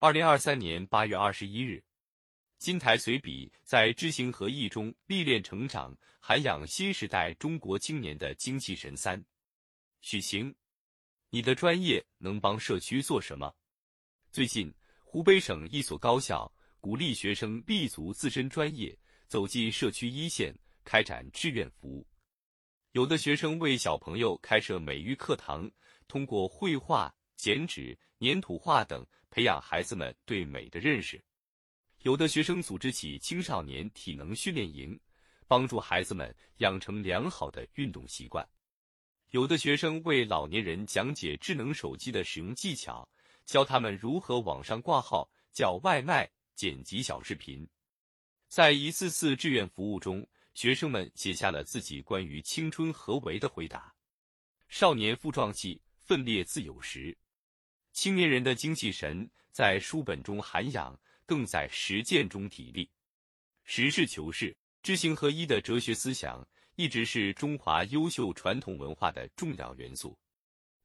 二零二三年八月二十一日，金台随笔在知行合一中历练成长，涵养新时代中国青年的精气神。三，许晴，你的专业能帮社区做什么？最近，湖北省一所高校鼓励学生立足自身专业，走进社区一线，开展志愿服务。有的学生为小朋友开设美育课堂，通过绘画、剪纸、粘土画等。培养孩子们对美的认识，有的学生组织起青少年体能训练营，帮助孩子们养成良好的运动习惯；有的学生为老年人讲解智能手机的使用技巧，教他们如何网上挂号、叫外卖、剪辑小视频。在一次次志愿服务中，学生们写下了自己关于青春何为的回答：“少年负壮气，奋烈自有时。”青年人的精气神在书本中涵养，更在实践中体力。实事求是、知行合一的哲学思想，一直是中华优秀传统文化的重要元素。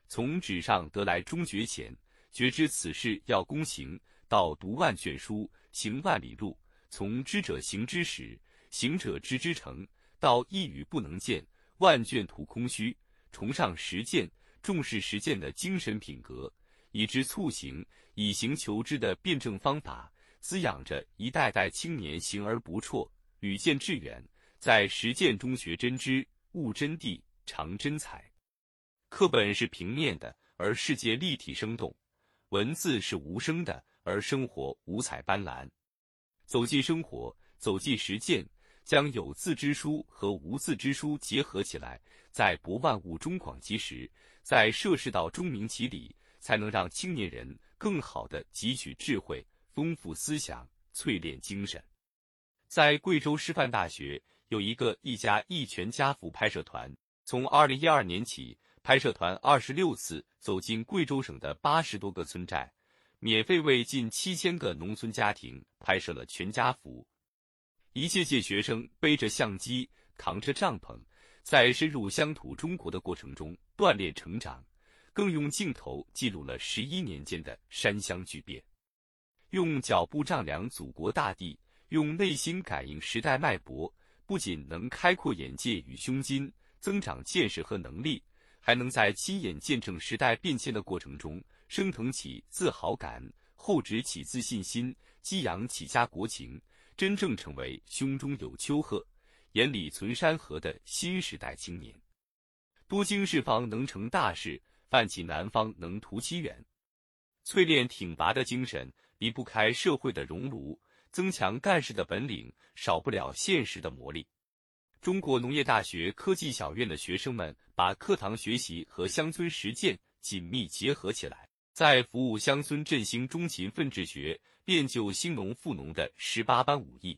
从纸上得来终觉浅，觉知此事要躬行，到读万卷书，行万里路；从知者行之始，行者知之成，到一语不能见，万卷徒空虚。崇尚实践，重视实践的精神品格。以知促行，以行求知的辩证方法，滋养着一代代青年行而不辍，屡见致远，在实践中学真知，悟真谛，尝真才。课本是平面的，而世界立体生动；文字是无声的，而生活五彩斑斓。走进生活，走进实践，将有字之书和无字之书结合起来，在博万物中广积实，在涉世道中明其理。才能让青年人更好的汲取智慧、丰富思想、淬炼精神。在贵州师范大学有一个一家一全家福拍摄团，从二零一二年起，拍摄团二十六次走进贵州省的八十多个村寨，免费为近七千个农村家庭拍摄了全家福。一届届学生背着相机，扛着帐篷，在深入乡土中国的过程中锻炼成长。更用镜头记录了十一年间的山乡巨变，用脚步丈量祖国大地，用内心感应时代脉搏，不仅能开阔眼界与胸襟，增长见识和能力，还能在亲眼见证时代变迁的过程中，升腾起自豪感，厚植起自信心，激扬起家国情，真正成为胸中有丘壑，眼里存山河的新时代青年。多经世方能成大事。泛起南方能图其远，淬炼挺拔的精神，离不开社会的熔炉；增强干事的本领，少不了现实的磨砺。中国农业大学科技小院的学生们把课堂学习和乡村实践紧密结合起来，在服务乡村振兴中勤奋治学、练就兴农富农的十八般武艺。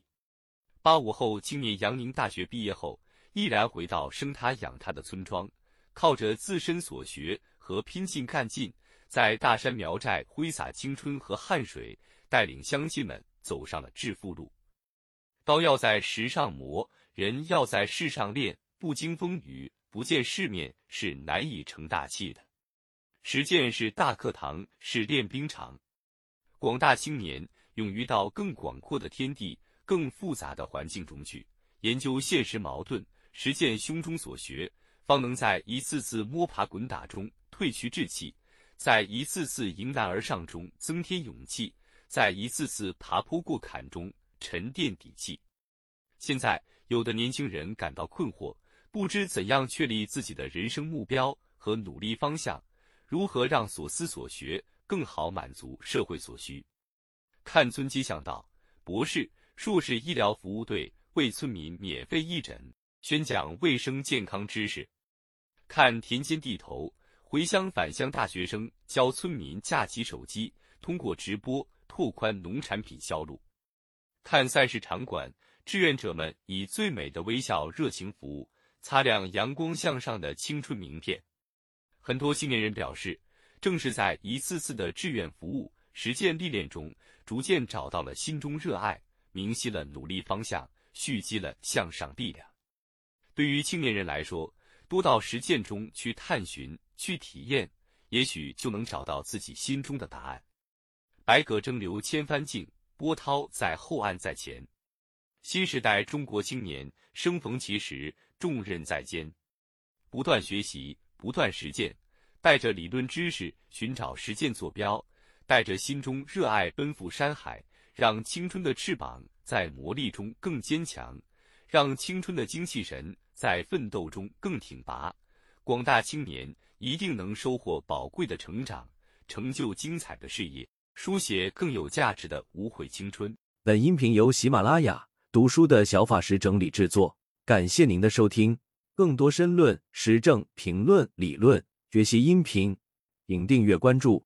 八五后青年杨宁大学毕业后，毅然回到生他养他的村庄，靠着自身所学。和拼劲干劲，在大山苗寨挥洒青春和汗水，带领乡亲们走上了致富路。刀要在石上磨，人要在世上练。不经风雨，不见世面，是难以成大器的。实践是大课堂，是练兵场。广大青年勇于到更广阔的天地、更复杂的环境中去，研究现实矛盾，实践胸中所学，方能在一次次摸爬滚打中。褪去志气，在一次次迎难而上中增添勇气，在一次次爬坡过坎中沉淀底气。现在，有的年轻人感到困惑，不知怎样确立自己的人生目标和努力方向，如何让所思所学更好满足社会所需？看村街巷道，博士、硕士医疗服务队为村民免费义诊，宣讲卫生健康知识；看田间地头。回乡返乡大学生教村民架起手机，通过直播拓宽农产品销路。看赛事场馆，志愿者们以最美的微笑热情服务，擦亮阳光向上的青春名片。很多青年人表示，正是在一次次的志愿服务、实践历练中，逐渐找到了心中热爱，明晰了努力方向，蓄积了向上力量。对于青年人来说，多到实践中去探寻。去体验，也许就能找到自己心中的答案。百舸争流千帆竞，波涛在后岸在前。新时代中国青年生逢其时，重任在肩，不断学习，不断实践，带着理论知识寻找实践坐标，带着心中热爱奔赴山海，让青春的翅膀在磨砺中更坚强，让青春的精气神在奋斗中更挺拔。广大青年一定能收获宝贵的成长，成就精彩的事业，书写更有价值的无悔青春。本音频由喜马拉雅读书的小法师整理制作，感谢您的收听。更多深论、时政评论、理论学习音频，请订阅关注。